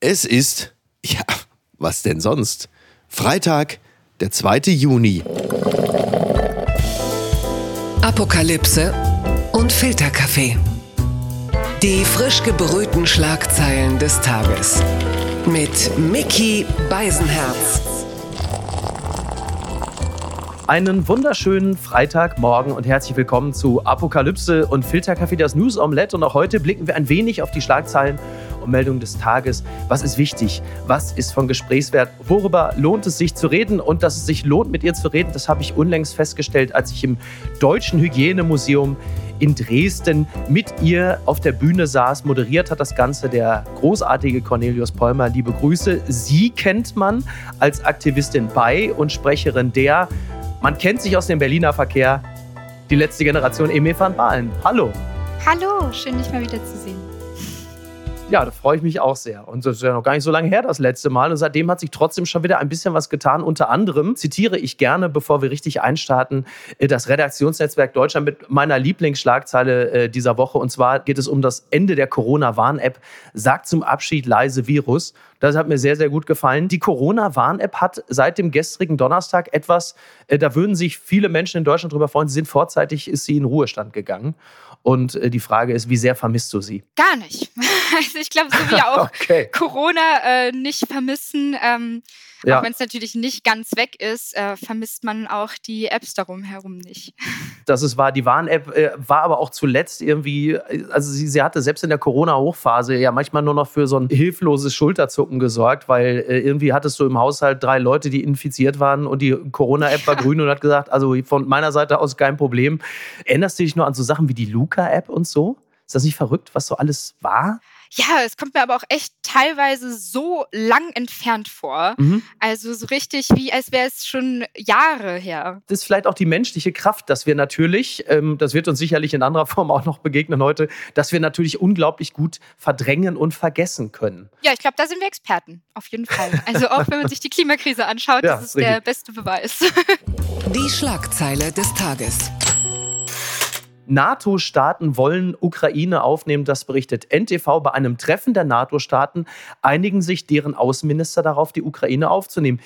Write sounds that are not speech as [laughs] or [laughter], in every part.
Es ist, ja, was denn sonst? Freitag, der 2. Juni. Apokalypse und Filterkaffee. Die frisch gebrühten Schlagzeilen des Tages. Mit Mickey Beisenherz. Einen wunderschönen Freitagmorgen und herzlich willkommen zu Apokalypse und Filterkaffee, das News Omelette. Und auch heute blicken wir ein wenig auf die Schlagzeilen und Meldungen des Tages. Was ist wichtig? Was ist von Gesprächswert? Worüber lohnt es sich zu reden? Und dass es sich lohnt, mit ihr zu reden, das habe ich unlängst festgestellt, als ich im Deutschen Hygienemuseum in Dresden mit ihr auf der Bühne saß. Moderiert hat das Ganze der großartige Cornelius Polmer. Liebe Grüße. Sie kennt man als Aktivistin bei und Sprecherin der man kennt sich aus dem Berliner Verkehr. Die letzte Generation Emil van Baalen. Hallo. Hallo, schön dich mal wieder zu sehen. Ja, da freue ich mich auch sehr. Und das ist ja noch gar nicht so lange her, das letzte Mal. Und seitdem hat sich trotzdem schon wieder ein bisschen was getan. Unter anderem zitiere ich gerne, bevor wir richtig einstarten, äh, das Redaktionsnetzwerk Deutschland mit meiner Lieblingsschlagzeile äh, dieser Woche. Und zwar geht es um das Ende der Corona-Warn-App. Sagt zum Abschied leise Virus. Das hat mir sehr, sehr gut gefallen. Die Corona-Warn-App hat seit dem gestrigen Donnerstag etwas, äh, da würden sich viele Menschen in Deutschland darüber freuen. Sie sind vorzeitig, ist sie in Ruhestand gegangen. Und äh, die Frage ist, wie sehr vermisst du sie? Gar nicht. [laughs] Also ich glaube, so wie [laughs] auch okay. Corona äh, nicht vermissen, ähm, ja. auch wenn es natürlich nicht ganz weg ist, äh, vermisst man auch die Apps darum herum nicht. [laughs] Das ist wahr. Die Warn-App äh, war aber auch zuletzt irgendwie, also sie, sie hatte selbst in der Corona-Hochphase ja manchmal nur noch für so ein hilfloses Schulterzucken gesorgt, weil äh, irgendwie hattest du im Haushalt drei Leute, die infiziert waren und die Corona-App war grün und hat gesagt, also von meiner Seite aus kein Problem. Erinnerst du dich noch an so Sachen wie die Luca-App und so? Ist das nicht verrückt, was so alles war? Ja, es kommt mir aber auch echt teilweise so lang entfernt vor. Mhm. Also so richtig, wie als wäre es schon Jahre her. Das ist vielleicht auch die menschliche Kraft, dass wir natürlich, ähm, das wird uns sicherlich in anderer Form auch noch begegnen heute, dass wir natürlich unglaublich gut verdrängen und vergessen können. Ja, ich glaube, da sind wir Experten, auf jeden Fall. Also auch wenn man sich die Klimakrise anschaut, ja, das ist richtig. der beste Beweis. Die Schlagzeile des Tages. NATO-Staaten wollen Ukraine aufnehmen, das berichtet NTV. Bei einem Treffen der NATO-Staaten einigen sich deren Außenminister darauf, die Ukraine aufzunehmen.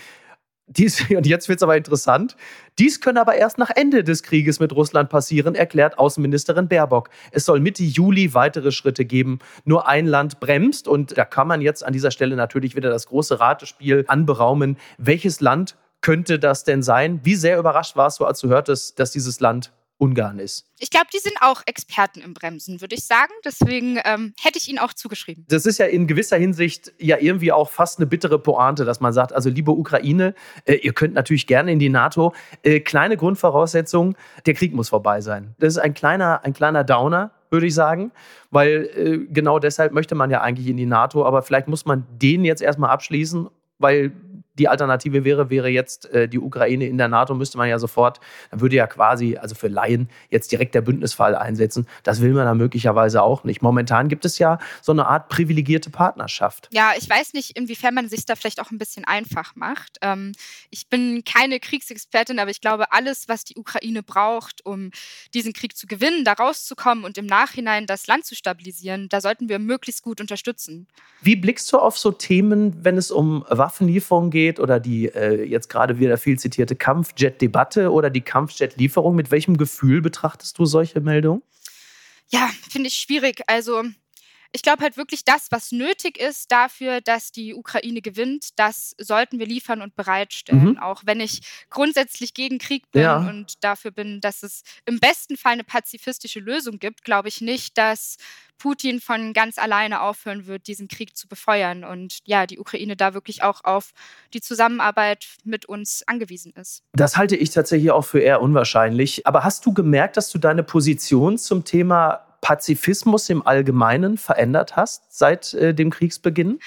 Dies, [laughs] und jetzt wird es aber interessant. Dies könne aber erst nach Ende des Krieges mit Russland passieren, erklärt Außenministerin Baerbock. Es soll Mitte Juli weitere Schritte geben. Nur ein Land bremst. Und da kann man jetzt an dieser Stelle natürlich wieder das große Ratespiel anberaumen. Welches Land könnte das denn sein? Wie sehr überrascht warst du, als du hörtest, dass dieses Land Ungarn ist. Ich glaube, die sind auch Experten im Bremsen, würde ich sagen. Deswegen ähm, hätte ich ihnen auch zugeschrieben. Das ist ja in gewisser Hinsicht ja irgendwie auch fast eine bittere Pointe, dass man sagt, also liebe Ukraine, äh, ihr könnt natürlich gerne in die NATO. Äh, kleine Grundvoraussetzung, der Krieg muss vorbei sein. Das ist ein kleiner, ein kleiner Downer, würde ich sagen, weil äh, genau deshalb möchte man ja eigentlich in die NATO, aber vielleicht muss man den jetzt erstmal abschließen, weil die Alternative wäre, wäre jetzt äh, die Ukraine in der NATO, müsste man ja sofort, dann würde ja quasi, also für Laien, jetzt direkt der Bündnisfall einsetzen. Das will man dann möglicherweise auch nicht. Momentan gibt es ja so eine Art privilegierte Partnerschaft. Ja, ich weiß nicht, inwiefern man sich da vielleicht auch ein bisschen einfach macht. Ähm, ich bin keine Kriegsexpertin, aber ich glaube, alles, was die Ukraine braucht, um diesen Krieg zu gewinnen, da rauszukommen und im Nachhinein das Land zu stabilisieren, da sollten wir möglichst gut unterstützen. Wie blickst du auf so Themen, wenn es um Waffenlieferungen geht? Geht oder die äh, jetzt gerade wieder viel zitierte Kampfjet-Debatte oder die Kampfjet-Lieferung. Mit welchem Gefühl betrachtest du solche Meldungen? Ja, finde ich schwierig. Also ich glaube halt wirklich, das, was nötig ist dafür, dass die Ukraine gewinnt, das sollten wir liefern und bereitstellen. Mhm. Auch wenn ich grundsätzlich gegen Krieg bin ja. und dafür bin, dass es im besten Fall eine pazifistische Lösung gibt, glaube ich nicht, dass Putin von ganz alleine aufhören wird, diesen Krieg zu befeuern und ja, die Ukraine da wirklich auch auf die Zusammenarbeit mit uns angewiesen ist. Das halte ich tatsächlich auch für eher unwahrscheinlich. Aber hast du gemerkt, dass du deine Position zum Thema Pazifismus im Allgemeinen verändert hast seit äh, dem Kriegsbeginn?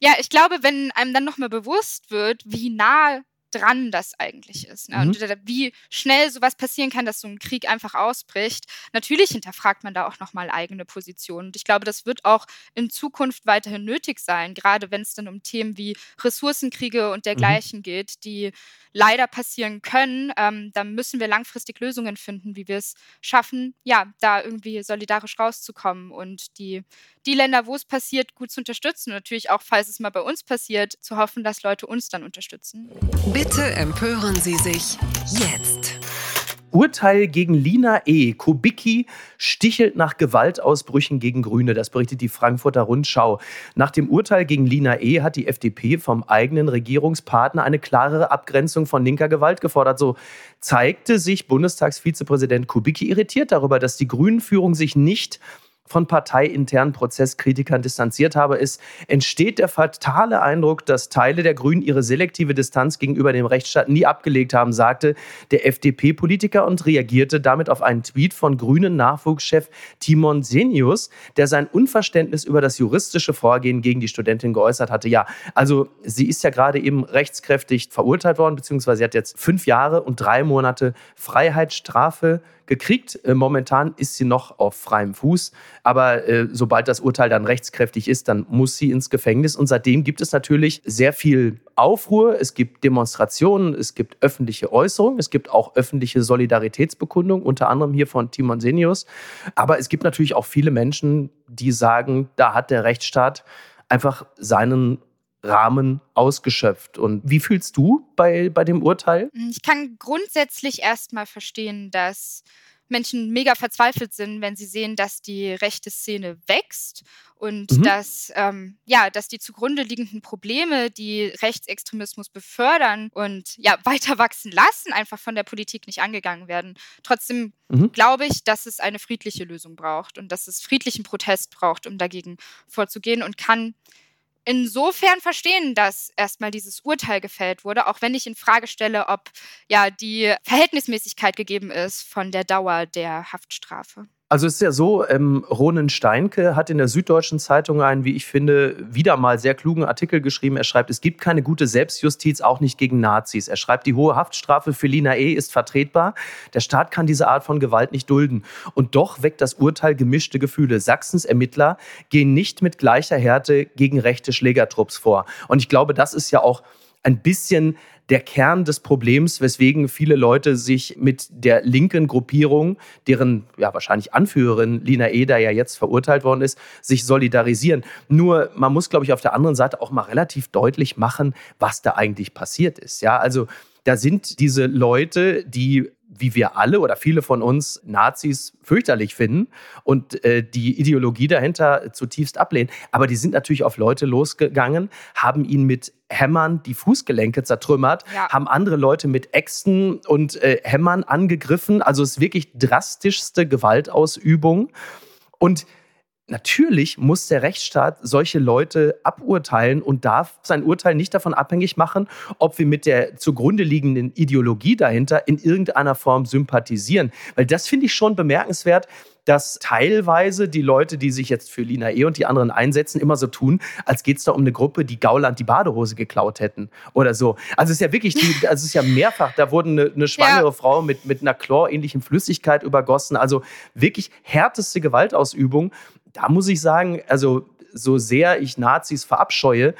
Ja, ich glaube, wenn einem dann nochmal bewusst wird, wie nah dran das eigentlich ist. Ne? Mhm. Und wie schnell sowas passieren kann, dass so ein Krieg einfach ausbricht. Natürlich hinterfragt man da auch nochmal eigene Positionen. Und ich glaube, das wird auch in Zukunft weiterhin nötig sein, gerade wenn es dann um Themen wie Ressourcenkriege und mhm. dergleichen mhm. geht, die leider passieren können. Ähm, da müssen wir langfristig Lösungen finden, wie wir es schaffen, ja, da irgendwie solidarisch rauszukommen und die, die Länder, wo es passiert, gut zu unterstützen. Und natürlich auch, falls es mal bei uns passiert, zu hoffen, dass Leute uns dann unterstützen. Bitte empören Sie sich jetzt. Urteil gegen Lina E. Kubicki stichelt nach Gewaltausbrüchen gegen Grüne. Das berichtet die Frankfurter Rundschau. Nach dem Urteil gegen Lina E. hat die FDP vom eigenen Regierungspartner eine klarere Abgrenzung von linker Gewalt gefordert. So zeigte sich Bundestagsvizepräsident Kubicki irritiert darüber, dass die Grünen-Führung sich nicht von parteiinternen Prozesskritikern distanziert habe, ist, entsteht der fatale Eindruck, dass Teile der Grünen ihre selektive Distanz gegenüber dem Rechtsstaat nie abgelegt haben, sagte der FDP-Politiker und reagierte damit auf einen Tweet von grünen Nachwuchschef Timon Senius, der sein Unverständnis über das juristische Vorgehen gegen die Studentin geäußert hatte. Ja, also sie ist ja gerade eben rechtskräftig verurteilt worden, beziehungsweise sie hat jetzt fünf Jahre und drei Monate Freiheitsstrafe gekriegt. Äh, momentan ist sie noch auf freiem Fuß, aber äh, sobald das Urteil dann rechtskräftig ist, dann muss sie ins Gefängnis. Und seitdem gibt es natürlich sehr viel Aufruhr, es gibt Demonstrationen, es gibt öffentliche Äußerungen, es gibt auch öffentliche Solidaritätsbekundungen, unter anderem hier von Timon Senius. Aber es gibt natürlich auch viele Menschen, die sagen, da hat der Rechtsstaat einfach seinen Rahmen ausgeschöpft. Und wie fühlst du bei, bei dem Urteil? Ich kann grundsätzlich erstmal verstehen, dass Menschen mega verzweifelt sind, wenn sie sehen, dass die rechte Szene wächst und mhm. dass, ähm, ja, dass die zugrunde liegenden Probleme, die Rechtsextremismus befördern und ja, [laughs] weiter wachsen lassen, einfach von der Politik nicht angegangen werden. Trotzdem mhm. glaube ich, dass es eine friedliche Lösung braucht und dass es friedlichen Protest braucht, um dagegen vorzugehen und kann insofern verstehen, dass erstmal dieses Urteil gefällt wurde, auch wenn ich in Frage stelle, ob ja die Verhältnismäßigkeit gegeben ist von der Dauer der Haftstrafe. Also es ist ja so, ähm, Ronen Steinke hat in der Süddeutschen Zeitung einen, wie ich finde, wieder mal sehr klugen Artikel geschrieben. Er schreibt, es gibt keine gute Selbstjustiz, auch nicht gegen Nazis. Er schreibt, die hohe Haftstrafe für Lina E. ist vertretbar. Der Staat kann diese Art von Gewalt nicht dulden. Und doch weckt das Urteil gemischte Gefühle. Sachsens Ermittler gehen nicht mit gleicher Härte gegen rechte Schlägertrupps vor. Und ich glaube, das ist ja auch ein bisschen der Kern des Problems, weswegen viele Leute sich mit der linken Gruppierung, deren ja wahrscheinlich Anführerin Lina Eder ja jetzt verurteilt worden ist, sich solidarisieren. Nur man muss, glaube ich, auf der anderen Seite auch mal relativ deutlich machen, was da eigentlich passiert ist. Ja, also da sind diese Leute, die wie wir alle oder viele von uns Nazis fürchterlich finden und äh, die Ideologie dahinter zutiefst ablehnen. Aber die sind natürlich auf Leute losgegangen, haben ihnen mit Hämmern die Fußgelenke zertrümmert, ja. haben andere Leute mit Äxten und äh, Hämmern angegriffen. Also es ist wirklich drastischste Gewaltausübung. Und Natürlich muss der Rechtsstaat solche Leute aburteilen und darf sein Urteil nicht davon abhängig machen, ob wir mit der zugrunde liegenden Ideologie dahinter in irgendeiner Form sympathisieren. Weil das finde ich schon bemerkenswert, dass teilweise die Leute, die sich jetzt für Lina E. und die anderen einsetzen, immer so tun, als geht es da um eine Gruppe, die Gauland die Badehose geklaut hätten oder so. Also es ist ja wirklich, die, also es ist ja mehrfach, da wurden eine, eine schwangere ja. Frau mit, mit einer Chlor-ähnlichen Flüssigkeit übergossen. Also wirklich härteste Gewaltausübung da muss ich sagen, also so sehr ich Nazis verabscheue,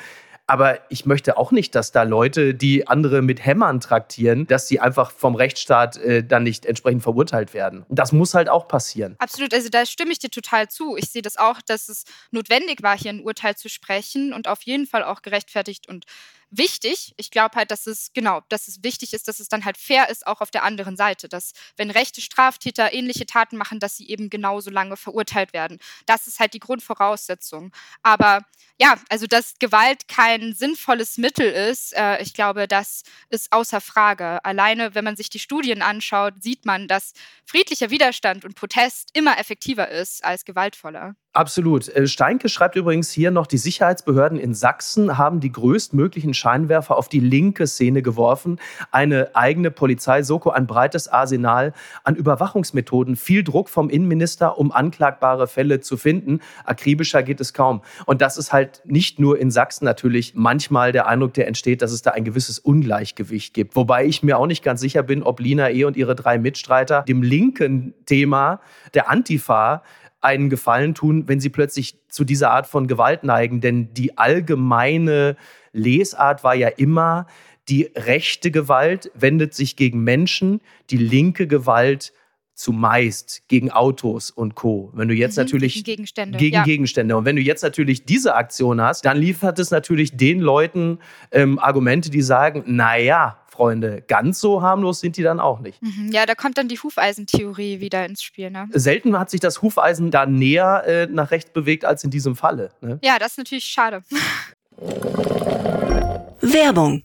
aber ich möchte auch nicht, dass da Leute, die andere mit Hämmern traktieren, dass sie einfach vom Rechtsstaat äh, dann nicht entsprechend verurteilt werden. Das muss halt auch passieren. Absolut, also da stimme ich dir total zu. Ich sehe das auch, dass es notwendig war, hier ein Urteil zu sprechen und auf jeden Fall auch gerechtfertigt und wichtig. Ich glaube halt, dass es, genau, dass es wichtig ist, dass es dann halt fair ist, auch auf der anderen Seite. Dass, wenn rechte Straftäter ähnliche Taten machen, dass sie eben genauso lange verurteilt werden. Das ist halt die Grundvoraussetzung. Aber ja, also dass Gewalt kein sinnvolles Mittel ist, äh, ich glaube, das ist außer Frage. Alleine, wenn man sich die Studien anschaut, sieht man, dass friedlicher Widerstand und Protest immer effektiver ist als gewaltvoller. Absolut. Äh, Steinke schreibt übrigens hier noch, die Sicherheitsbehörden in Sachsen haben die größtmöglichen Scheinwerfer auf die linke Szene geworfen. Eine eigene Polizei, Soko, ein breites Arsenal an Überwachungsmethoden, viel Druck vom Innenminister, um anklagbare Fälle zu finden. Akribischer geht es kaum. Und das ist halt nicht nur in Sachsen natürlich manchmal der Eindruck, der entsteht, dass es da ein gewisses Ungleichgewicht gibt. Wobei ich mir auch nicht ganz sicher bin, ob Lina E. und ihre drei Mitstreiter dem linken Thema der Antifa einen Gefallen tun, wenn sie plötzlich zu dieser Art von Gewalt neigen. Denn die allgemeine Lesart war ja immer, die rechte Gewalt wendet sich gegen Menschen, die linke Gewalt zumeist gegen Autos und Co. Wenn du jetzt mhm, natürlich gegen Gegenstände, gegen ja. Gegenstände und wenn du jetzt natürlich diese Aktion hast, dann liefert es natürlich den Leuten ähm, Argumente, die sagen, naja, Freunde, ganz so harmlos sind die dann auch nicht. Mhm, ja, da kommt dann die Hufeisentheorie wieder ins Spiel. Ne? Selten hat sich das Hufeisen da näher äh, nach rechts bewegt als in diesem Falle. Ne? Ja, das ist natürlich schade. Werbung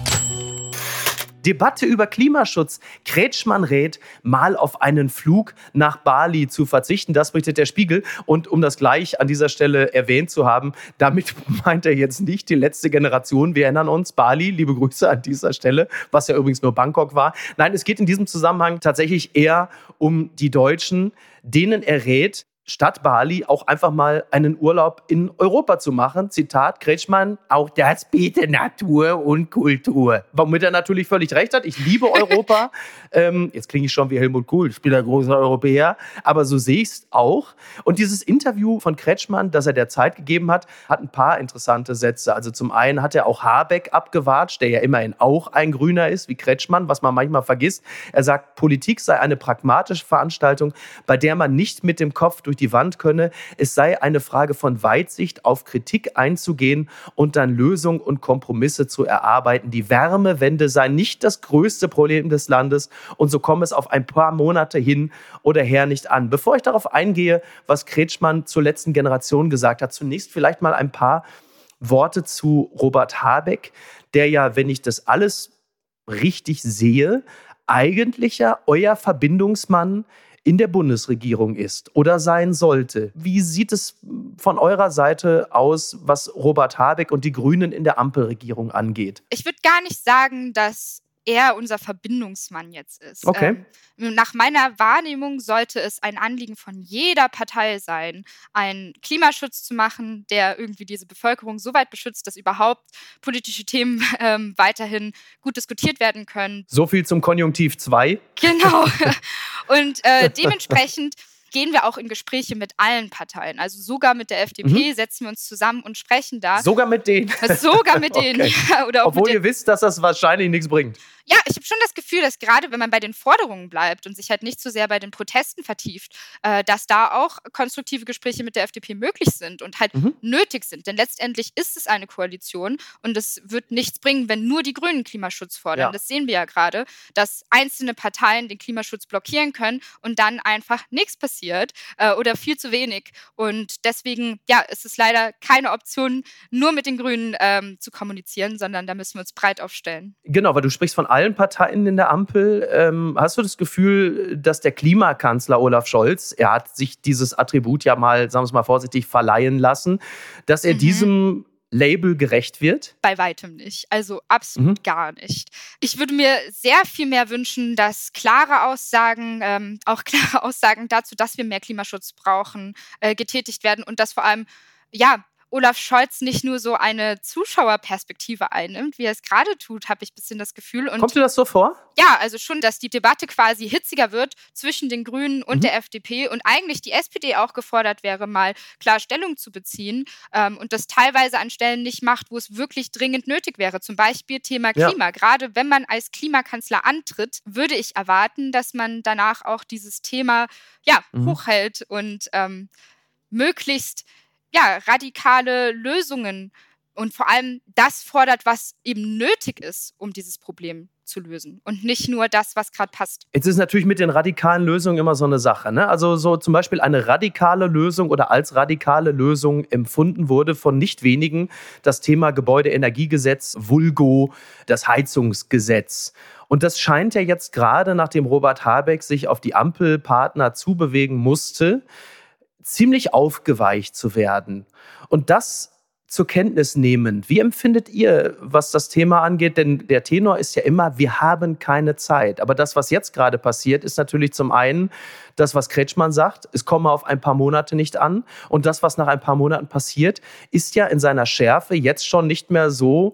Debatte über Klimaschutz. Kretschmann rät, mal auf einen Flug nach Bali zu verzichten. Das berichtet der Spiegel. Und um das gleich an dieser Stelle erwähnt zu haben, damit [laughs] meint er jetzt nicht die letzte Generation. Wir erinnern uns, Bali, liebe Grüße an dieser Stelle, was ja übrigens nur Bangkok war. Nein, es geht in diesem Zusammenhang tatsächlich eher um die Deutschen, denen er rät, statt Bali auch einfach mal einen Urlaub in Europa zu machen. Zitat Kretschmann, auch das bietet Natur und Kultur. Womit er natürlich völlig recht hat. Ich liebe Europa. [laughs] ähm, jetzt klinge ich schon wie Helmut Kohl, ich bin der große Europäer. Aber so sehe ich es auch. Und dieses Interview von Kretschmann, das er der Zeit gegeben hat, hat ein paar interessante Sätze. Also zum einen hat er auch Habeck abgewatscht, der ja immerhin auch ein Grüner ist, wie Kretschmann, was man manchmal vergisst. Er sagt, Politik sei eine pragmatische Veranstaltung, bei der man nicht mit dem Kopf durch durch die Wand könne. Es sei eine Frage von Weitsicht, auf Kritik einzugehen und dann Lösungen und Kompromisse zu erarbeiten. Die Wärmewende sei nicht das größte Problem des Landes und so komme es auf ein paar Monate hin oder her nicht an. Bevor ich darauf eingehe, was Kretschmann zur letzten Generation gesagt hat, zunächst vielleicht mal ein paar Worte zu Robert Habeck, der ja, wenn ich das alles richtig sehe, eigentlich ja euer Verbindungsmann in der Bundesregierung ist oder sein sollte. Wie sieht es von eurer Seite aus, was Robert Habeck und die Grünen in der Ampelregierung angeht? Ich würde gar nicht sagen, dass er unser Verbindungsmann jetzt ist. Okay. Ähm, nach meiner Wahrnehmung sollte es ein Anliegen von jeder Partei sein, einen Klimaschutz zu machen, der irgendwie diese Bevölkerung so weit beschützt, dass überhaupt politische Themen [laughs] ähm, weiterhin gut diskutiert werden können. So viel zum Konjunktiv 2. Genau. [laughs] Und äh, dementsprechend gehen wir auch in Gespräche mit allen Parteien. Also sogar mit der FDP mhm. setzen wir uns zusammen und sprechen da. Sogar mit denen. [laughs] Sogar mit denen. okay. ja, Obwohl ihr wisst, dass das wahrscheinlich nichts bringt ja, ich habe schon das Gefühl, dass gerade wenn man bei den Forderungen bleibt und sich halt nicht so sehr bei den Protesten vertieft, äh, dass da auch konstruktive Gespräche mit der FDP möglich sind und halt mhm. nötig sind. Denn letztendlich ist es eine Koalition und es wird nichts bringen, wenn nur die Grünen Klimaschutz fordern. Ja. Das sehen wir ja gerade, dass einzelne Parteien den Klimaschutz blockieren können und dann einfach nichts passiert äh, oder viel zu wenig. Und deswegen, ja, ist es leider keine Option, nur mit den Grünen ähm, zu kommunizieren, sondern da müssen wir uns breit aufstellen. Genau, weil du sprichst von allen Parteien in der Ampel. Ähm, hast du das Gefühl, dass der Klimakanzler Olaf Scholz, er hat sich dieses Attribut ja mal, sagen wir es mal vorsichtig, verleihen lassen, dass er mhm. diesem Label gerecht wird? Bei weitem nicht. Also absolut mhm. gar nicht. Ich würde mir sehr viel mehr wünschen, dass klare Aussagen, ähm, auch [laughs] klare Aussagen dazu, dass wir mehr Klimaschutz brauchen, äh, getätigt werden und dass vor allem ja, Olaf Scholz nicht nur so eine Zuschauerperspektive einnimmt, wie er es gerade tut, habe ich ein bisschen das Gefühl. Und Kommt dir das so vor? Ja, also schon, dass die Debatte quasi hitziger wird zwischen den Grünen und mhm. der FDP und eigentlich die SPD auch gefordert wäre, mal klar Stellung zu beziehen ähm, und das teilweise an Stellen nicht macht, wo es wirklich dringend nötig wäre. Zum Beispiel Thema Klima. Ja. Gerade wenn man als Klimakanzler antritt, würde ich erwarten, dass man danach auch dieses Thema ja, mhm. hochhält und ähm, möglichst ja, radikale Lösungen und vor allem das fordert, was eben nötig ist, um dieses Problem zu lösen und nicht nur das, was gerade passt. Jetzt ist natürlich mit den radikalen Lösungen immer so eine Sache. Ne? Also so zum Beispiel eine radikale Lösung oder als radikale Lösung empfunden wurde von nicht wenigen das Thema Gebäudeenergiegesetz, Vulgo, das Heizungsgesetz. Und das scheint ja jetzt gerade, nachdem Robert Habeck sich auf die Ampelpartner zubewegen musste, ziemlich aufgeweicht zu werden. Und das zur Kenntnis nehmen. Wie empfindet ihr, was das Thema angeht? Denn der Tenor ist ja immer, wir haben keine Zeit. Aber das, was jetzt gerade passiert, ist natürlich zum einen das, was Kretschmann sagt, es komme auf ein paar Monate nicht an. Und das, was nach ein paar Monaten passiert, ist ja in seiner Schärfe jetzt schon nicht mehr so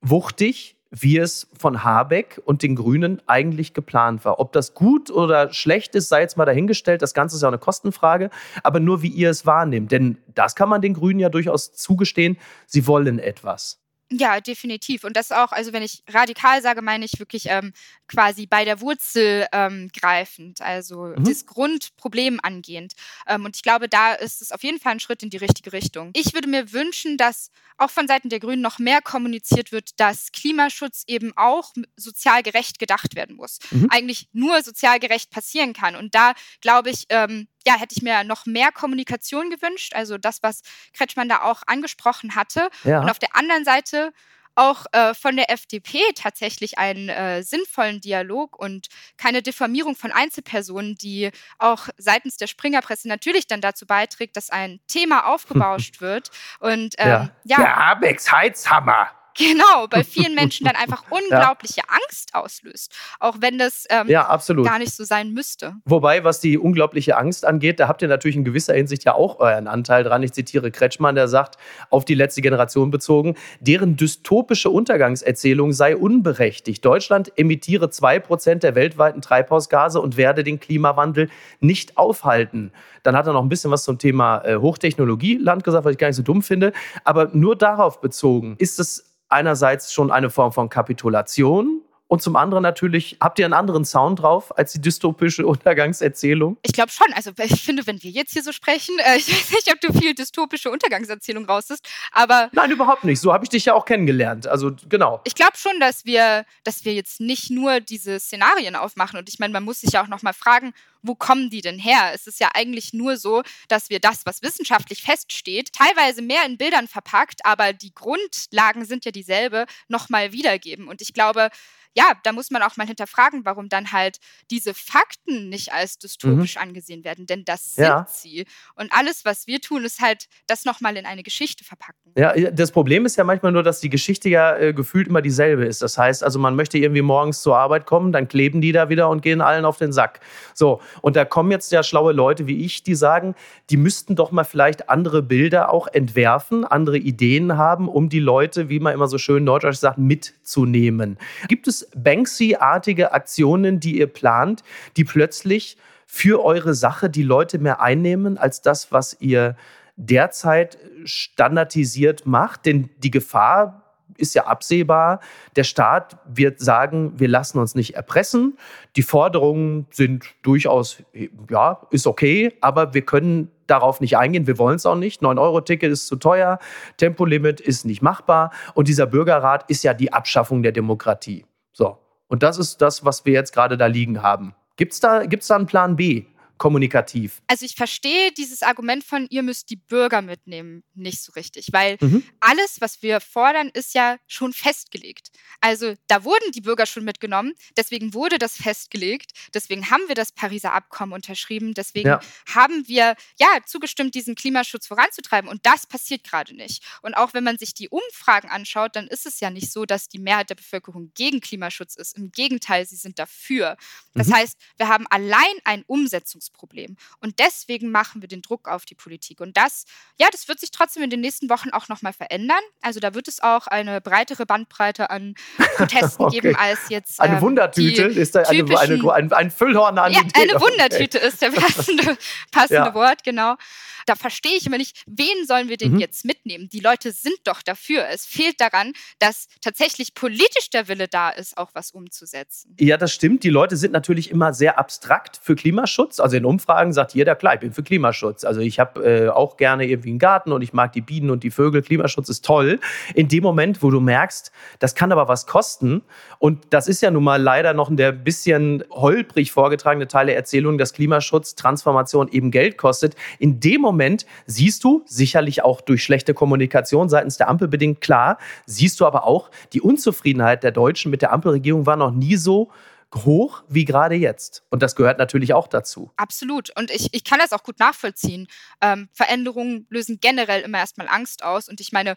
wuchtig, wie es von Habeck und den Grünen eigentlich geplant war. Ob das gut oder schlecht ist, sei jetzt mal dahingestellt. Das Ganze ist ja eine Kostenfrage, aber nur wie ihr es wahrnehmt. Denn das kann man den Grünen ja durchaus zugestehen. Sie wollen etwas. Ja, definitiv. Und das auch, also wenn ich radikal sage, meine ich wirklich ähm, quasi bei der Wurzel ähm, greifend, also mhm. das Grundproblem angehend. Ähm, und ich glaube, da ist es auf jeden Fall ein Schritt in die richtige Richtung. Ich würde mir wünschen, dass auch von Seiten der Grünen noch mehr kommuniziert wird, dass Klimaschutz eben auch sozial gerecht gedacht werden muss. Mhm. Eigentlich nur sozial gerecht passieren kann. Und da glaube ich, ähm, ja, hätte ich mir noch mehr Kommunikation gewünscht. Also das, was Kretschmann da auch angesprochen hatte. Ja. Und auf der anderen Seite auch äh, von der FDP tatsächlich einen äh, sinnvollen Dialog und keine Diffamierung von Einzelpersonen, die auch seitens der Springerpresse natürlich dann dazu beiträgt, dass ein Thema [laughs] aufgebauscht wird. Und ähm, ja. ja. Der Abecks Heizhammer. Genau, bei [laughs] vielen Menschen dann einfach unglaubliche ja. Angst auslöst, auch wenn das ähm, ja, gar nicht so sein müsste. Wobei, was die unglaubliche Angst angeht, da habt ihr natürlich in gewisser Hinsicht ja auch euren Anteil dran. Ich zitiere Kretschmann, der sagt, auf die letzte Generation bezogen, deren dystopische Untergangserzählung sei unberechtigt. Deutschland emittiere zwei Prozent der weltweiten Treibhausgase und werde den Klimawandel nicht aufhalten. Dann hat er noch ein bisschen was zum Thema äh, Hochtechnologieland gesagt, was ich gar nicht so dumm finde. Aber nur darauf bezogen ist es einerseits schon eine Form von Kapitulation und zum anderen natürlich, habt ihr einen anderen Sound drauf als die dystopische [laughs] Untergangserzählung? Ich glaube schon. Also ich finde, wenn wir jetzt hier so sprechen, äh, [laughs] ich weiß nicht, ob du viel dystopische Untergangserzählung rausest, aber. Nein, überhaupt nicht. So habe ich dich ja auch kennengelernt. Also genau. Ich glaube schon, dass wir, dass wir jetzt nicht nur diese Szenarien aufmachen. Und ich meine, man muss sich ja auch nochmal fragen, wo kommen die denn her? Es ist ja eigentlich nur so, dass wir das, was wissenschaftlich feststeht, teilweise mehr in Bildern verpackt, aber die Grundlagen sind ja dieselbe, nochmal wiedergeben. Und ich glaube, ja, da muss man auch mal hinterfragen, warum dann halt diese Fakten nicht als dystopisch mhm. angesehen werden, denn das sind ja. sie. Und alles, was wir tun, ist halt das nochmal in eine Geschichte verpacken. Ja, das Problem ist ja manchmal nur, dass die Geschichte ja äh, gefühlt immer dieselbe ist. Das heißt, also man möchte irgendwie morgens zur Arbeit kommen, dann kleben die da wieder und gehen allen auf den Sack. So, und da kommen jetzt ja schlaue Leute wie ich, die sagen, die müssten doch mal vielleicht andere Bilder auch entwerfen, andere Ideen haben, um die Leute, wie man immer so schön norddeutsch sagt, mitzunehmen. Gibt es Banksy-artige Aktionen, die ihr plant, die plötzlich für eure Sache die Leute mehr einnehmen als das, was ihr derzeit standardisiert macht? Denn die Gefahr ist ja absehbar. Der Staat wird sagen, wir lassen uns nicht erpressen. Die Forderungen sind durchaus, ja, ist okay, aber wir können darauf nicht eingehen. Wir wollen es auch nicht. 9-Euro-Ticket ist zu teuer, Tempolimit ist nicht machbar und dieser Bürgerrat ist ja die Abschaffung der Demokratie. So. Und das ist das, was wir jetzt gerade da liegen haben. Gibt es da, gibt's da einen Plan B? Kommunikativ. Also ich verstehe dieses Argument von, ihr müsst die Bürger mitnehmen, nicht so richtig, weil mhm. alles, was wir fordern, ist ja schon festgelegt. Also da wurden die Bürger schon mitgenommen, deswegen wurde das festgelegt, deswegen haben wir das Pariser Abkommen unterschrieben, deswegen ja. haben wir ja zugestimmt, diesen Klimaschutz voranzutreiben und das passiert gerade nicht. Und auch wenn man sich die Umfragen anschaut, dann ist es ja nicht so, dass die Mehrheit der Bevölkerung gegen Klimaschutz ist. Im Gegenteil, sie sind dafür. Das mhm. heißt, wir haben allein ein Umsetzungs Problem. Und deswegen machen wir den Druck auf die Politik. Und das, ja, das wird sich trotzdem in den nächsten Wochen auch nochmal verändern. Also da wird es auch eine breitere Bandbreite an [laughs] Protesten okay. geben als jetzt. Ähm, eine Wundertüte ist da eine, eine, ein, ein Füllhorn an Ja, eine Wundertüte okay. ist der passende, [laughs] passende ja. Wort, genau. Da verstehe ich immer nicht, wen sollen wir denn mhm. jetzt mitnehmen? Die Leute sind doch dafür. Es fehlt daran, dass tatsächlich politisch der Wille da ist, auch was umzusetzen. Ja, das stimmt. Die Leute sind natürlich immer sehr abstrakt für Klimaschutz. Also in Umfragen sagt jeder, klar, ich bin für Klimaschutz. Also ich habe äh, auch gerne irgendwie einen Garten und ich mag die Bienen und die Vögel. Klimaschutz ist toll. In dem Moment, wo du merkst, das kann aber was kosten und das ist ja nun mal leider noch der bisschen holprig vorgetragene Teil der Erzählung, dass Klimaschutz, Transformation eben Geld kostet. In dem Moment Moment siehst du, sicherlich auch durch schlechte Kommunikation seitens der Ampel bedingt klar, siehst du aber auch, die Unzufriedenheit der Deutschen mit der Ampelregierung war noch nie so hoch wie gerade jetzt. Und das gehört natürlich auch dazu. Absolut. Und ich, ich kann das auch gut nachvollziehen. Ähm, Veränderungen lösen generell immer erstmal Angst aus. Und ich meine,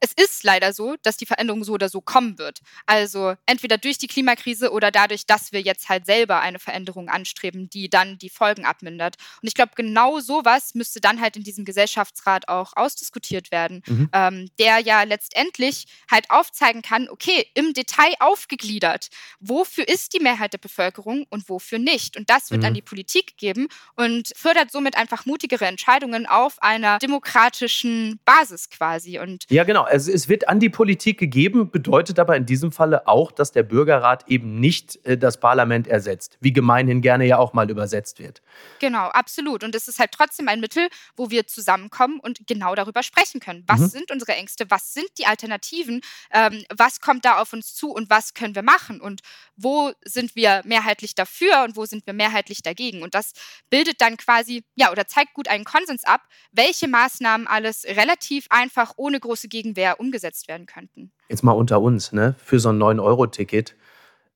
es ist leider so, dass die Veränderung so oder so kommen wird. Also entweder durch die Klimakrise oder dadurch, dass wir jetzt halt selber eine Veränderung anstreben, die dann die Folgen abmindert. Und ich glaube, genau sowas müsste dann halt in diesem Gesellschaftsrat auch ausdiskutiert werden, mhm. ähm, der ja letztendlich halt aufzeigen kann, okay, im Detail aufgegliedert, wofür ist die Mehrheit der Bevölkerung und wofür nicht. Und das wird mhm. an die Politik geben und fördert somit einfach mutigere Entscheidungen auf einer demokratischen Basis quasi. Und ja, genau also es wird an die Politik gegeben, bedeutet aber in diesem Falle auch, dass der Bürgerrat eben nicht äh, das Parlament ersetzt, wie gemeinhin gerne ja auch mal übersetzt wird. Genau, absolut. Und es ist halt trotzdem ein Mittel, wo wir zusammenkommen und genau darüber sprechen können. Was mhm. sind unsere Ängste? Was sind die Alternativen? Ähm, was kommt da auf uns zu und was können wir machen? Und wo sind wir mehrheitlich dafür und wo sind wir mehrheitlich dagegen? Und das bildet dann quasi, ja, oder zeigt gut einen Konsens ab, welche Maßnahmen alles relativ einfach ohne große Gegenwehr Gegenwehr umgesetzt werden könnten. Jetzt mal unter uns, ne? für so ein 9-Euro-Ticket,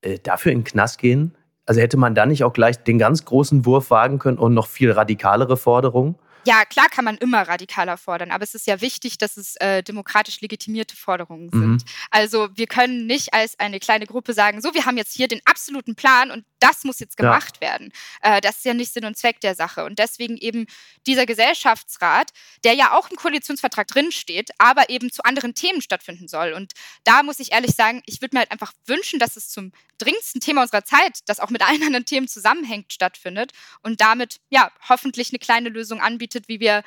äh, dafür in den Knast gehen? Also hätte man da nicht auch gleich den ganz großen Wurf wagen können und noch viel radikalere Forderungen? Ja, klar kann man immer radikaler fordern, aber es ist ja wichtig, dass es äh, demokratisch legitimierte Forderungen sind. Mhm. Also wir können nicht als eine kleine Gruppe sagen, so, wir haben jetzt hier den absoluten Plan und das muss jetzt gemacht ja. werden. Äh, das ist ja nicht Sinn und Zweck der Sache. Und deswegen eben dieser Gesellschaftsrat, der ja auch im Koalitionsvertrag drinsteht, aber eben zu anderen Themen stattfinden soll. Und da muss ich ehrlich sagen, ich würde mir halt einfach wünschen, dass es zum dringendsten Thema unserer Zeit, das auch mit allen anderen Themen zusammenhängt, stattfindet und damit ja hoffentlich eine kleine Lösung anbietet, wie wir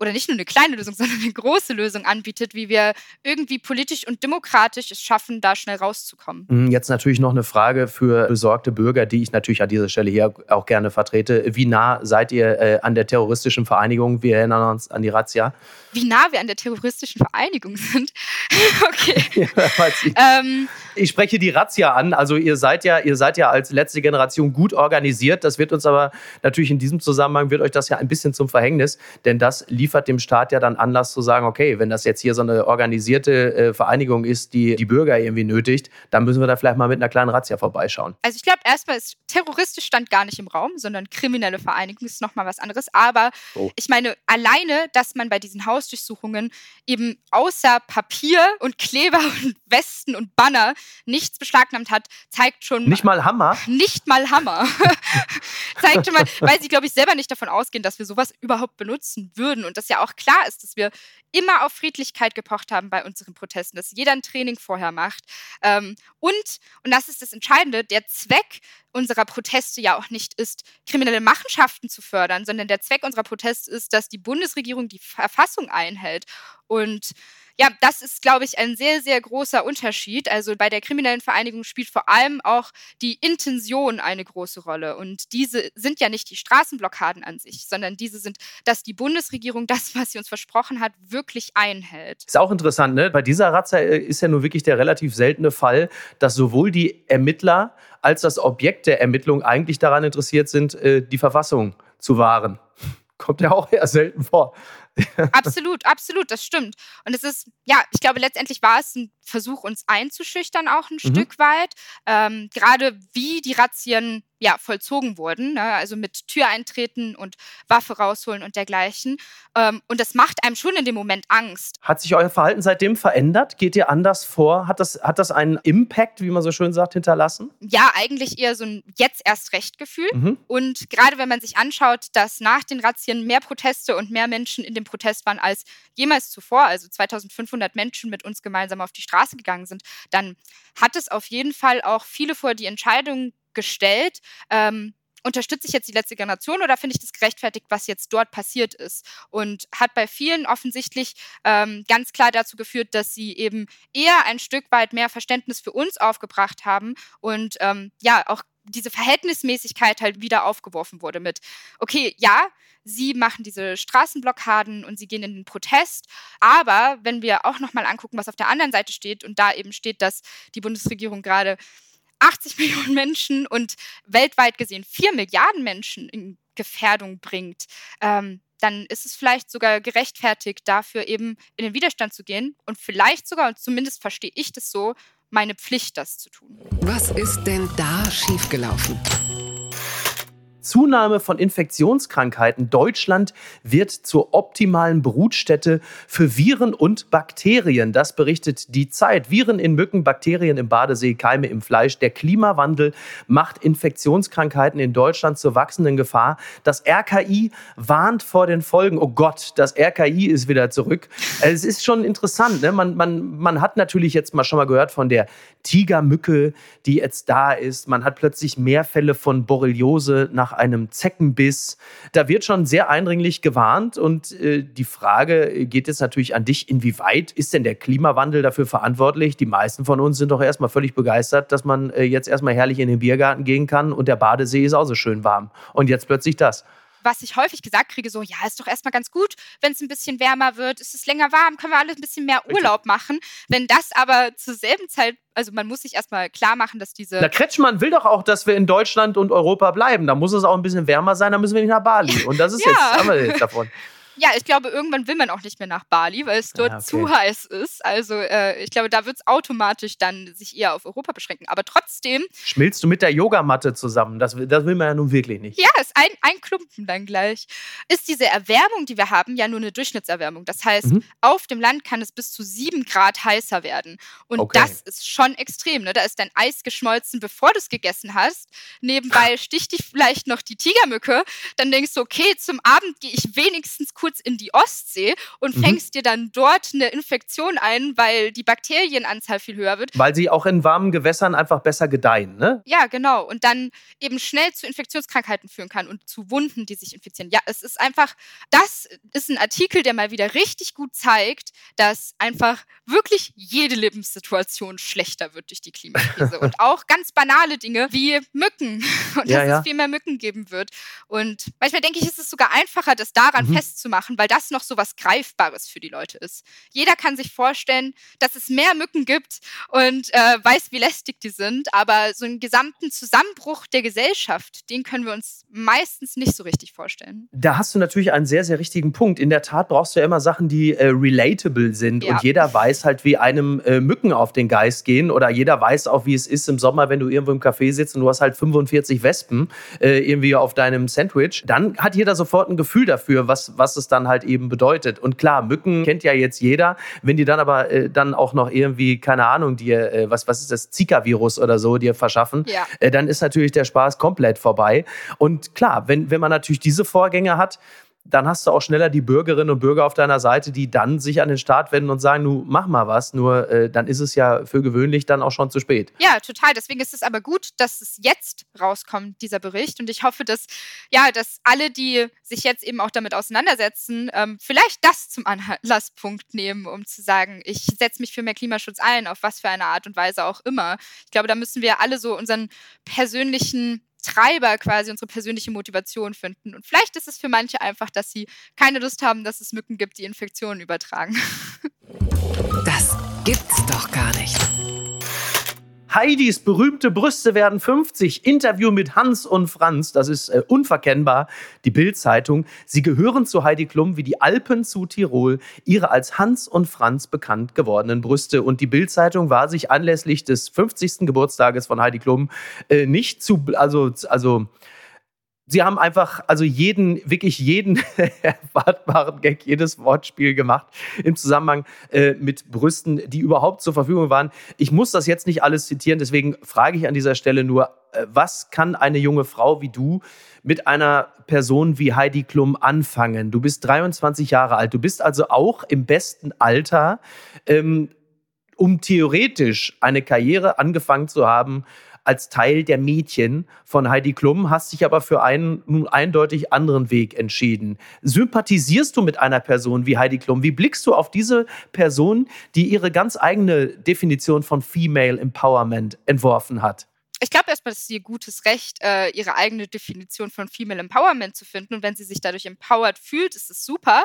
oder nicht nur eine kleine Lösung, [laughs] sondern eine große Lösung anbietet, wie wir irgendwie politisch und demokratisch es schaffen, da schnell rauszukommen. Mhm, jetzt natürlich noch eine Frage für besorgte Bürger, die ich natürlich an dieser Stelle hier auch gerne vertrete. Wie nah seid ihr äh, an der terroristischen Vereinigung? Wir erinnern uns an die Razzia. Wie nah wir an der terroristischen Vereinigung [laughs] sind? [laughs] okay. Ja, ähm, Ich spreche die Razzia an. Also ihr seid ja, ihr seid ja als letzte Generation gut organisiert. Das wird uns aber natürlich in diesem Zusammenhang wird euch das ja ein bisschen zum Verhängnis, denn das liefert dem Staat ja dann Anlass zu sagen, okay, wenn das jetzt hier so eine organisierte äh, Vereinigung ist, die die Bürger irgendwie nötigt, dann müssen wir da vielleicht mal mit einer kleinen Razzia vorbeischauen. Also ich glaube erstmal ist terroristisch stand gar nicht im Raum, sondern kriminelle Vereinigung ist nochmal was anderes. Aber oh. ich meine, alleine, dass man bei diesen Hausdurchsuchungen eben außer Papier und Kleber [laughs] und Westen und Banner nichts beschlagnahmt hat, zeigt schon. Nicht mal Hammer? Nicht mal Hammer. [laughs] zeigt schon mal, weil sie, glaube ich, selber nicht davon ausgehen, dass wir sowas überhaupt benutzen würden. Und das ja auch klar ist, dass wir immer auf Friedlichkeit gepocht haben bei unseren Protesten, dass jeder ein Training vorher macht. Ähm, und, und das ist das Entscheidende, der Zweck unserer Proteste ja auch nicht ist, kriminelle Machenschaften zu fördern, sondern der Zweck unserer Proteste ist, dass die Bundesregierung die Verfassung einhält. Und ja, das ist, glaube ich, ein sehr, sehr großer Unterschied. Also bei der kriminellen Vereinigung spielt vor allem auch die Intention eine große Rolle. Und diese sind ja nicht die Straßenblockaden an sich, sondern diese sind, dass die Bundesregierung das, was sie uns versprochen hat, wirklich einhält. Ist auch interessant, ne? Bei dieser Razzia äh, ist ja nur wirklich der relativ seltene Fall, dass sowohl die Ermittler als das Objekt der Ermittlung eigentlich daran interessiert sind, äh, die Verfassung zu wahren. [laughs] Kommt ja auch eher selten vor. [laughs] absolut, absolut, das stimmt. Und es ist, ja, ich glaube, letztendlich war es ein Versuch, uns einzuschüchtern, auch ein mhm. Stück weit. Ähm, Gerade wie die Razzien ja, vollzogen wurden, ne? also mit Türeintreten und Waffe rausholen und dergleichen. Ähm, und das macht einem schon in dem Moment Angst. Hat sich euer Verhalten seitdem verändert? Geht ihr anders vor? Hat das, hat das einen Impact, wie man so schön sagt, hinterlassen? Ja, eigentlich eher so ein jetzt erst recht Gefühl. Mhm. Und gerade wenn man sich anschaut, dass nach den Razzien mehr Proteste und mehr Menschen in dem Protest waren als jemals zuvor, also 2500 Menschen mit uns gemeinsam auf die Straße gegangen sind, dann hat es auf jeden Fall auch viele vor die Entscheidung gestellt, ähm, unterstütze ich jetzt die letzte Generation oder finde ich das gerechtfertigt, was jetzt dort passiert ist? Und hat bei vielen offensichtlich ähm, ganz klar dazu geführt, dass sie eben eher ein Stück weit mehr Verständnis für uns aufgebracht haben und ähm, ja, auch diese Verhältnismäßigkeit halt wieder aufgeworfen wurde mit, okay, ja, sie machen diese Straßenblockaden und sie gehen in den Protest, aber wenn wir auch nochmal angucken, was auf der anderen Seite steht und da eben steht, dass die Bundesregierung gerade 80 [laughs] Millionen Menschen und weltweit gesehen 4 Milliarden Menschen in Gefährdung bringt, ähm, dann ist es vielleicht sogar gerechtfertigt, dafür eben in den Widerstand zu gehen und vielleicht sogar, und zumindest verstehe ich das so, meine Pflicht, das zu tun. Was ist denn da schiefgelaufen? Zunahme von Infektionskrankheiten. Deutschland wird zur optimalen Brutstätte für Viren und Bakterien. Das berichtet die Zeit. Viren in Mücken, Bakterien im Badesee, Keime im Fleisch. Der Klimawandel macht Infektionskrankheiten in Deutschland zur wachsenden Gefahr. Das RKI warnt vor den Folgen. Oh Gott, das RKI ist wieder zurück. Es ist schon interessant. Ne? Man, man, man hat natürlich jetzt mal schon mal gehört von der Tigermücke, die jetzt da ist. Man hat plötzlich mehr Fälle von Borreliose nach einem Zeckenbiss. Da wird schon sehr eindringlich gewarnt und äh, die Frage geht jetzt natürlich an dich, inwieweit ist denn der Klimawandel dafür verantwortlich? Die meisten von uns sind doch erstmal völlig begeistert, dass man äh, jetzt erstmal herrlich in den Biergarten gehen kann und der Badesee ist auch so schön warm. Und jetzt plötzlich das was ich häufig gesagt kriege, so, ja, ist doch erstmal ganz gut, wenn es ein bisschen wärmer wird, ist es länger warm, können wir alle ein bisschen mehr Urlaub machen. Wenn das aber zur selben Zeit, also man muss sich erstmal klar machen, dass diese. Der Kretschmann will doch auch, dass wir in Deutschland und Europa bleiben. Da muss es auch ein bisschen wärmer sein, da müssen wir nicht nach Bali. Und das ist [laughs] ja. jetzt, haben wir jetzt davon. Ja, ich glaube, irgendwann will man auch nicht mehr nach Bali, weil es dort ah, okay. zu heiß ist. Also äh, ich glaube, da wird es automatisch dann sich eher auf Europa beschränken. Aber trotzdem. Schmilzt du mit der Yogamatte zusammen? Das, das will man ja nun wirklich nicht. Ja, ist ein, ein Klumpen dann gleich. Ist diese Erwärmung, die wir haben, ja nur eine Durchschnittserwärmung. Das heißt, mhm. auf dem Land kann es bis zu sieben Grad heißer werden. Und okay. das ist schon extrem. Ne? Da ist dein Eis geschmolzen, bevor du es gegessen hast. Nebenbei sticht dich vielleicht noch die Tigermücke. Dann denkst du, okay, zum Abend gehe ich wenigstens kurz kurz in die Ostsee und mhm. fängst dir dann dort eine Infektion ein, weil die Bakterienanzahl viel höher wird. Weil sie auch in warmen Gewässern einfach besser gedeihen, ne? Ja, genau. Und dann eben schnell zu Infektionskrankheiten führen kann und zu Wunden, die sich infizieren. Ja, es ist einfach, das ist ein Artikel, der mal wieder richtig gut zeigt, dass einfach wirklich jede Lebenssituation schlechter wird durch die Klimakrise. [laughs] und auch ganz banale Dinge wie Mücken. Und ja, dass ja. es viel mehr Mücken geben wird. Und manchmal denke ich, ist es sogar einfacher, das daran mhm. festzumachen machen, weil das noch so was Greifbares für die Leute ist. Jeder kann sich vorstellen, dass es mehr Mücken gibt und äh, weiß, wie lästig die sind, aber so einen gesamten Zusammenbruch der Gesellschaft, den können wir uns meistens nicht so richtig vorstellen. Da hast du natürlich einen sehr, sehr richtigen Punkt. In der Tat brauchst du ja immer Sachen, die äh, relatable sind ja. und jeder weiß halt, wie einem äh, Mücken auf den Geist gehen oder jeder weiß auch, wie es ist im Sommer, wenn du irgendwo im Café sitzt und du hast halt 45 Wespen äh, irgendwie auf deinem Sandwich. Dann hat jeder sofort ein Gefühl dafür, was, was es dann halt eben bedeutet. Und klar, Mücken kennt ja jetzt jeder. Wenn die dann aber äh, dann auch noch irgendwie, keine Ahnung, dir, äh, was, was ist das, Zika-Virus oder so dir verschaffen, ja. Äh, dann ist natürlich der Spaß komplett vorbei. Und klar, wenn, wenn man natürlich diese Vorgänge hat, dann hast du auch schneller die Bürgerinnen und Bürger auf deiner Seite, die dann sich an den Staat wenden und sagen, nu mach mal was. Nur äh, dann ist es ja für gewöhnlich dann auch schon zu spät. Ja, total. Deswegen ist es aber gut, dass es jetzt rauskommt, dieser Bericht. Und ich hoffe, dass ja, dass alle, die sich jetzt eben auch damit auseinandersetzen, ähm, vielleicht das zum Anlasspunkt nehmen, um zu sagen, ich setze mich für mehr Klimaschutz ein, auf was für eine Art und Weise auch immer. Ich glaube, da müssen wir alle so unseren persönlichen Treiber quasi unsere persönliche Motivation finden. Und vielleicht ist es für manche einfach, dass sie keine Lust haben, dass es Mücken gibt, die Infektionen übertragen. [laughs] Das gibt's doch gar nicht. Heidis berühmte Brüste werden 50. Interview mit Hans und Franz. Das ist äh, unverkennbar. Die Bild-Zeitung. Sie gehören zu Heidi Klum wie die Alpen zu Tirol. Ihre als Hans und Franz bekannt gewordenen Brüste. Und die Bild-Zeitung war sich anlässlich des 50. Geburtstages von Heidi Klum äh, nicht zu, also, also, sie haben einfach, also jeden, wirklich jeden [laughs] erwartbaren Gag, jedes Wortspiel gemacht im Zusammenhang äh, mit Brüsten, die überhaupt zur Verfügung waren. Ich muss das jetzt nicht alles zitieren, deswegen frage ich an dieser Stelle nur, äh, was kann eine junge Frau wie du mit einer Person wie Heidi Klum anfangen? Du bist 23 Jahre alt, du bist also auch im besten Alter, ähm, um theoretisch eine Karriere angefangen zu haben, als Teil der Mädchen von Heidi Klum, hast dich aber für einen nun eindeutig anderen Weg entschieden. Sympathisierst du mit einer Person wie Heidi Klum? Wie blickst du auf diese Person, die ihre ganz eigene Definition von Female Empowerment entworfen hat? ich glaube erstmal, dass sie ihr gutes Recht, äh, ihre eigene Definition von Female Empowerment zu finden. Und wenn sie sich dadurch empowered fühlt, ist es super.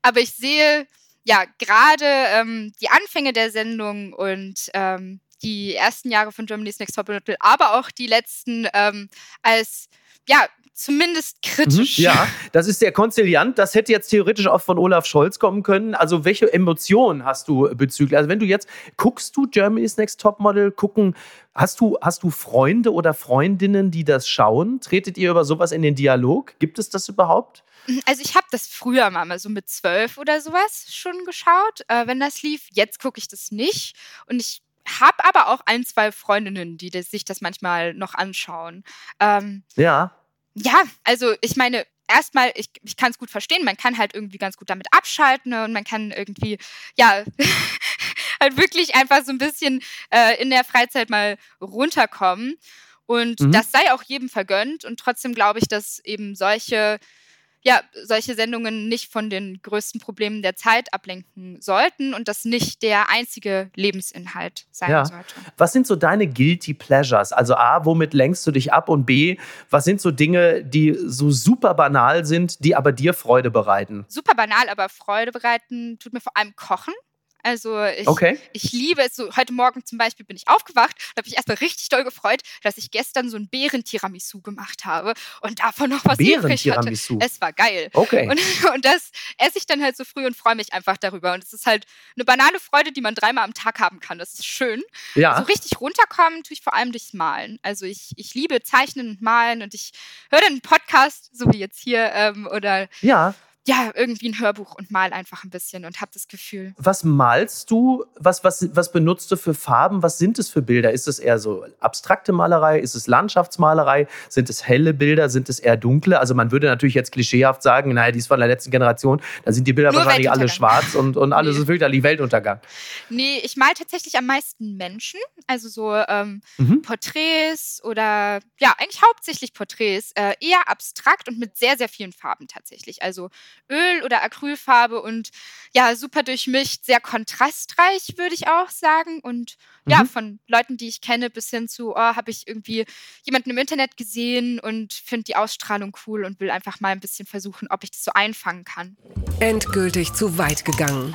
Aber ich sehe ja gerade ähm, die Anfänge der Sendung und ähm, die ersten Jahre von Germany's Next Top Model, aber auch die letzten ähm, als ja zumindest kritisch. Mhm, ja, das ist sehr konziliant. Das hätte jetzt theoretisch auch von Olaf Scholz kommen können. Also welche Emotionen hast du bezüglich? Also wenn du jetzt guckst du Germany's Next Top Model gucken, hast du hast du Freunde oder Freundinnen, die das schauen? Tretet ihr über sowas in den Dialog? Gibt es das überhaupt? Also ich habe das früher mal so mit zwölf oder sowas schon geschaut, äh, wenn das lief. Jetzt gucke ich das nicht und ich habe aber auch ein, zwei Freundinnen, die das, sich das manchmal noch anschauen. Ähm, ja. Ja, also ich meine, erstmal, ich, ich kann es gut verstehen, man kann halt irgendwie ganz gut damit abschalten ne, und man kann irgendwie, ja, [laughs] halt wirklich einfach so ein bisschen äh, in der Freizeit mal runterkommen. Und mhm. das sei auch jedem vergönnt. Und trotzdem glaube ich, dass eben solche ja, solche Sendungen nicht von den größten Problemen der Zeit ablenken sollten und das nicht der einzige Lebensinhalt sein ja. sollte. Was sind so deine Guilty Pleasures? Also A, womit lenkst du dich ab und B, was sind so Dinge, die so super banal sind, die aber dir Freude bereiten? Super banal, aber Freude bereiten tut mir vor allem Kochen. Also ich, okay. ich liebe es. So, heute Morgen zum Beispiel bin ich aufgewacht und habe mich erstmal richtig doll gefreut, dass ich gestern so ein Beeren-Tiramisu gemacht habe und davon noch was übrig hatte. Es war geil. Okay. Und, [laughs] und das esse ich dann halt so früh und freue mich einfach darüber. Und es ist halt eine banale Freude, die man dreimal am Tag haben kann. Das ist schön. Ja. So richtig runterkommen tue ich vor allem durchs Malen. Also ich, ich liebe Zeichnen und Malen und ich höre dann einen Podcast, so wie jetzt hier, ähm, oder ja ja, irgendwie ein Hörbuch und mal einfach ein bisschen und habe das Gefühl. Was malst du? Was, was, was benutzt du für Farben? Was sind es für Bilder? Ist es eher so abstrakte Malerei? Ist es Landschaftsmalerei? Sind es helle Bilder? Sind es eher dunkle? Also man würde natürlich jetzt klischeehaft sagen, naja, die ist von der letzten Generation, da sind die Bilder Nur wahrscheinlich alle schwarz und, und alles nee. ist wirklich Weltuntergang. Nee, ich mal tatsächlich am meisten Menschen, also so ähm, mhm. Porträts oder ja, eigentlich hauptsächlich Porträts, äh, eher abstrakt und mit sehr, sehr vielen Farben tatsächlich. Also Öl- oder Acrylfarbe und ja, super durchmischt, sehr kontrastreich, würde ich auch sagen. Und mhm. ja, von Leuten, die ich kenne, bis hin zu, oh, habe ich irgendwie jemanden im Internet gesehen und finde die Ausstrahlung cool und will einfach mal ein bisschen versuchen, ob ich das so einfangen kann. Endgültig zu weit gegangen.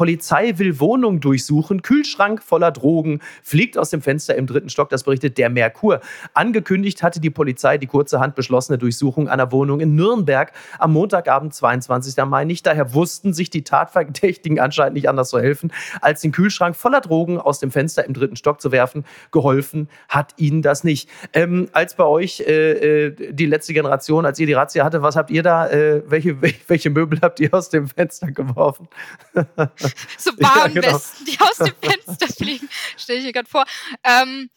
Polizei will Wohnung durchsuchen, Kühlschrank voller Drogen, fliegt aus dem Fenster im dritten Stock, das berichtet der Merkur. Angekündigt hatte die Polizei die kurzerhand beschlossene Durchsuchung einer Wohnung in Nürnberg am Montagabend, 22. Mai nicht. Daher wussten sich die Tatverdächtigen anscheinend nicht anders zu helfen, als den Kühlschrank voller Drogen aus dem Fenster im dritten Stock zu werfen. Geholfen hat ihnen das nicht. Ähm, als bei euch äh, äh die letzte Generation, als ihr die Razzia hatte, was habt ihr da, äh, welche, [laughs] welche Möbel habt ihr aus dem Fenster geworfen? [laughs] [laughs] so Bahnwesten, [laughs] ja, genau. die aus dem Fenster [laughs] fliegen, stelle ich mir gerade vor. Ähm,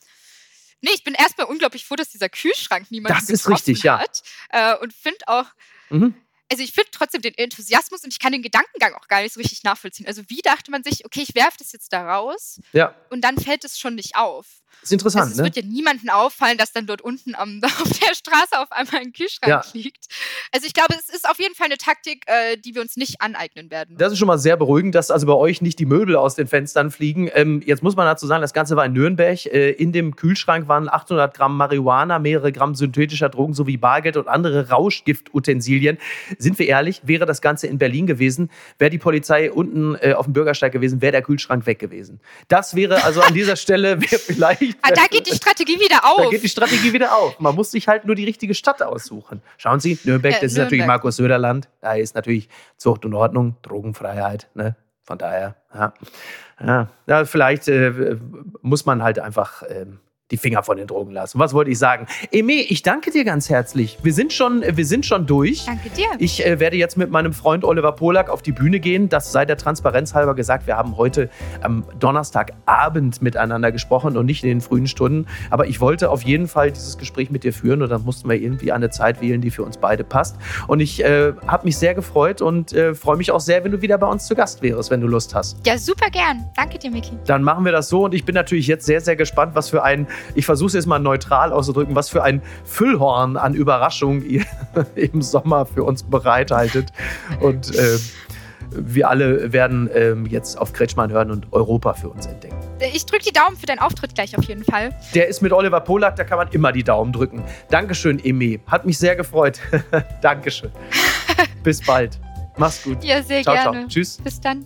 nee, ich bin erstmal unglaublich froh, dass dieser Kühlschrank niemand das ist richtig, hat. Ja. Äh, und finde auch, mhm. Also ich finde trotzdem den Enthusiasmus und ich kann den Gedankengang auch gar nicht so richtig nachvollziehen. Also wie dachte man sich, okay, ich werfe das jetzt da raus ja. und dann fällt es schon nicht auf. Das ist interessant. Also es ne? wird ja niemandem auffallen, dass dann dort unten am, [laughs] auf der Straße auf einmal ein Kühlschrank ja. liegt. Also ich glaube, es ist auf jeden Fall eine Taktik, äh, die wir uns nicht aneignen werden. Das ist schon mal sehr beruhigend, dass also bei euch nicht die Möbel aus den Fenstern fliegen. Ähm, jetzt muss man dazu sagen, das Ganze war in Nürnberg. Äh, in dem Kühlschrank waren 800 Gramm Marihuana, mehrere Gramm synthetischer Drogen sowie Bargeld und andere Rauschgiftutensilien. Sind wir ehrlich, wäre das Ganze in Berlin gewesen, wäre die Polizei unten äh, auf dem Bürgersteig gewesen, wäre der Kühlschrank weg gewesen. Das wäre also an dieser Stelle [laughs] vielleicht. ah, da geht die Strategie wieder [laughs] auf. Da geht die Strategie wieder auf. Man muss sich halt nur die richtige Stadt aussuchen. Schauen Sie, Nürnberg, ja, das ist Nürnberg. natürlich Markus Söderland. Da ist natürlich Zucht und Ordnung, Drogenfreiheit. Ne? Von daher, ja. Ja, ja vielleicht äh, muss man halt einfach ähm, die Finger von den Drogen lassen. Was wollte ich sagen? Eme, ich danke dir ganz herzlich. Wir sind schon, wir sind schon durch. Danke dir. Ich äh, werde jetzt mit meinem Freund Oliver Polak auf die Bühne gehen. Das sei der Transparenz halber gesagt. Wir haben heute am Donnerstagabend miteinander gesprochen und nicht in den frühen Stunden. Aber ich wollte auf jeden Fall dieses Gespräch mit dir führen und dann mussten wir irgendwie eine Zeit wählen, die für uns beide passt. Und ich äh, habe mich sehr gefreut und äh, freue mich auch sehr, wenn du wieder bei uns zu Gast wärst, wenn du Lust hast. Ja, super gern. Danke dir, Miki. Dann machen wir das so und ich bin natürlich jetzt sehr, sehr gespannt, was für ein ich versuche es jetzt mal neutral auszudrücken, was für ein Füllhorn an Überraschung ihr [laughs] im Sommer für uns bereithaltet. Und äh, wir alle werden äh, jetzt auf Kretschmann hören und Europa für uns entdecken. Ich drücke die Daumen für deinen Auftritt gleich auf jeden Fall. Der ist mit Oliver Polak, da kann man immer die Daumen drücken. Dankeschön, Emi. Hat mich sehr gefreut. [laughs] Dankeschön. [laughs] Bis bald. Mach's gut. Ja, sehr ciao, gerne. Ciao. Tschüss. Bis dann.